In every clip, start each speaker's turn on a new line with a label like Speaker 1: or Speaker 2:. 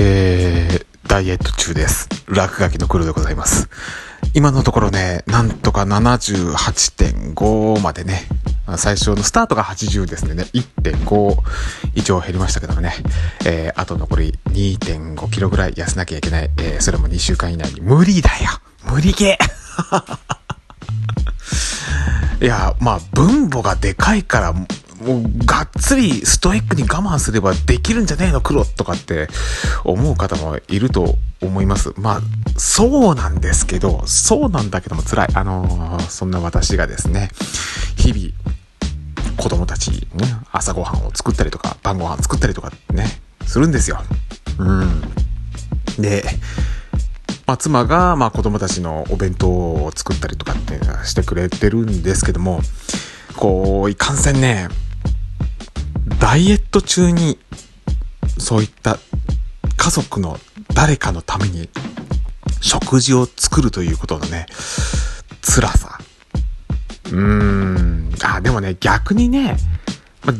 Speaker 1: えー、ダイエット中です。落書きの黒でございます。今のところね、なんとか78.5までね、最初のスタートが80ですね、1.5以上減りましたけどもね、えー、あと残り2.5キロぐらい痩せなきゃいけない、えー、それも2週間以内に。無理だよ。無理ゲー。いや、まあ、分母がでかいから、もう、がっつりストイックに我慢すればできるんじゃねえの、黒とかって思う方もいると思います。まあ、そうなんですけど、そうなんだけども辛い。あのーそんな私がですね、日々、子供たちね、朝ごはんを作ったりとか、晩ごはん作ったりとかね、するんですよ。うん。で、まあ、妻が、まあ、子供たちのお弁当を作ったりとかってしてくれてるんですけども、こう、いかんせんね、ダイエット中に、そういった家族の誰かのために食事を作るということのね、辛さ。うーん。あ、でもね、逆にね、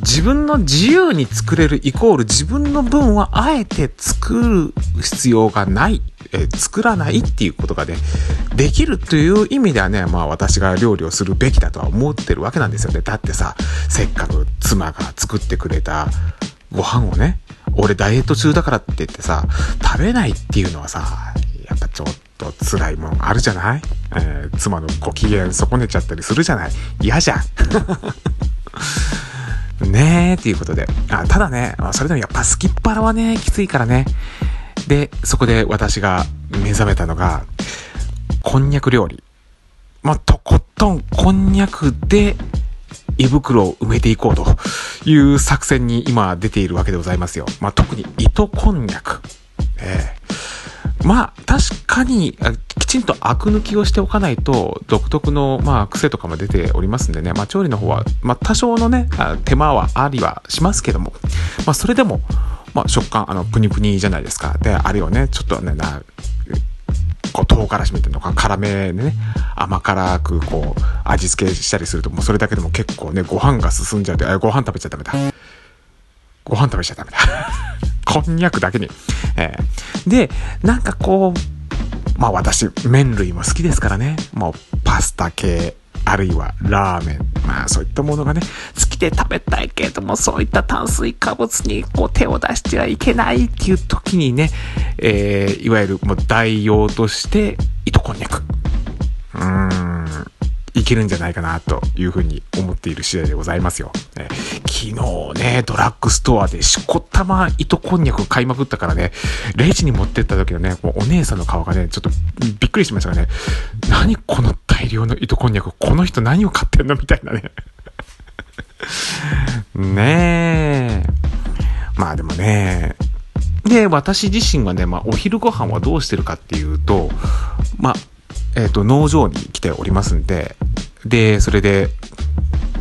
Speaker 1: 自分の自由に作れるイコール自分の分はあえて作る必要がない、えー作らないっていうことがね、できるという意味ではね、まあ私が料理をするべきだとは思ってるわけなんですよね。だってさ、せっかく妻が作ってくれたご飯をね、俺ダイエット中だからって言ってさ、食べないっていうのはさ、やっぱちょっと辛いもんあるじゃない、えー妻のご機嫌損ねちゃったりするじゃない？嫌じゃん。ねえ、っていうことで。あただね、それでもやっぱスキッパラはね、きついからね。で、そこで私が目覚めたのが、こんにゃく料理。まあ、とことんこんにゃくで胃袋を埋めていこうという作戦に今出ているわけでございますよ。まあ、特に糸こんにゃく。ええまあ、確かに、きちんとアク抜きをしておかないと、独特の、まあ、癖とかも出ておりますんでね、まあ、調理の方は、まあ、多少のね、手間はありはしますけども、まあ、それでも、まあ、食感、あの、プニプニじゃないですか。で、あれをね、ちょっとね、な、こう、唐辛子みたいなのが辛めでね、甘辛くこう、味付けしたりすると、もうそれだけでも結構ね、ご飯が進んじゃうて、あご飯食べちゃダメだ。ご飯食べちゃダメだ。こんにゃくだけに。えーで、なんかこう、まあ私、麺類も好きですからね。もうパスタ系、あるいはラーメン。まあそういったものがね、好きで食べたいけれども、そういった炭水化物にこう手を出してはいけないっていう時にね、えーいわゆるもう代用として、糸こんにゃく。うーん。いけるんじゃないかなというふうに思っている次第でございますよ。え昨日ね、ドラッグストアでしこたま糸こんにゃく買いまくったからね、レジに持ってった時のね、もうお姉さんの顔がね、ちょっとびっくりしましたね。何この大量の糸こんにゃく、この人何を買ってんの？みたいなね。ねえ。まあでもね、で、私自身はね、まあ、お昼ご飯はどうしてるかっていうと、まあ、えっ、と、農場に来ておりますんで、で、それで、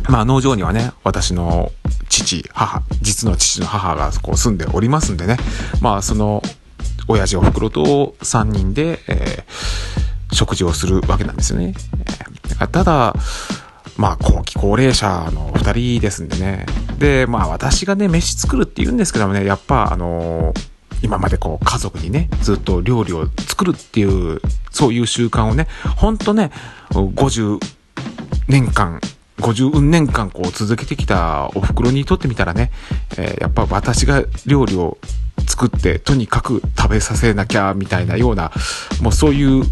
Speaker 1: まあ、農場にはね、私の父、母、実の父の母がこう住んでおりますんでね、まあ、その、親父お袋と3人で、えー食事をするわけなんですよね。ただ、まあ、後期高齢者の二人ですんでね。で、まあ、私がね、飯作るって言うんですけどもね、やっぱ、あのー今までこう、家族にね、ずっと料理を作るっていう、そういう習慣をね、ほんとね、50年間、50年間こう続けてきたお袋にとってみたらね、えーやっぱ私が料理を作って、とにかく食べさせなきゃ、みたいなような、もうそういう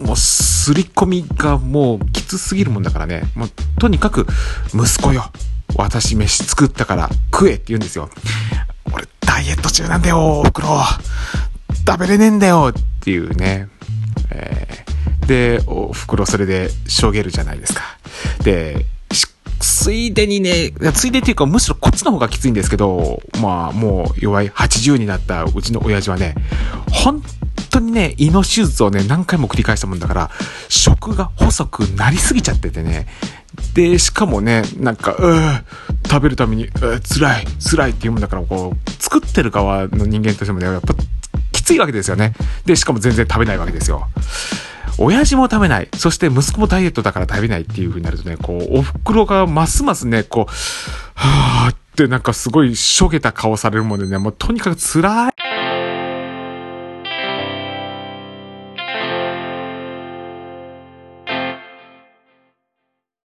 Speaker 1: もう、すり込みがもうきつすぎるもんだからね。もう、とにかく、息子よ。私飯作ったから食えって言うんですよ。俺、ダイエット中なんだよ、おふくろ。食べれねえんだよっていうね。えーで、おふくろそれでしょげるじゃないですか。で、ついでにね、ついでっていうか、むしろこっちの方がきついんですけど、まあ、もう弱い80になったうちの親父はね、本にね、胃の手術をね、何回も繰り返したもんだから、食が細くなりすぎちゃっててね。で、しかもね、なんか、うー食べるために、うー辛い、辛いって言うもんだから、こう、作ってる側の人間としてもね、やっぱ、きついわけですよね。で、しかも全然食べないわけですよ。親父も食べない。そして息子もダイエットだから食べないっていう風になるとね、こう、お袋がますますね、こう、はーってなんかすごいしょげた顔されるもんでね、もうとにかく辛い。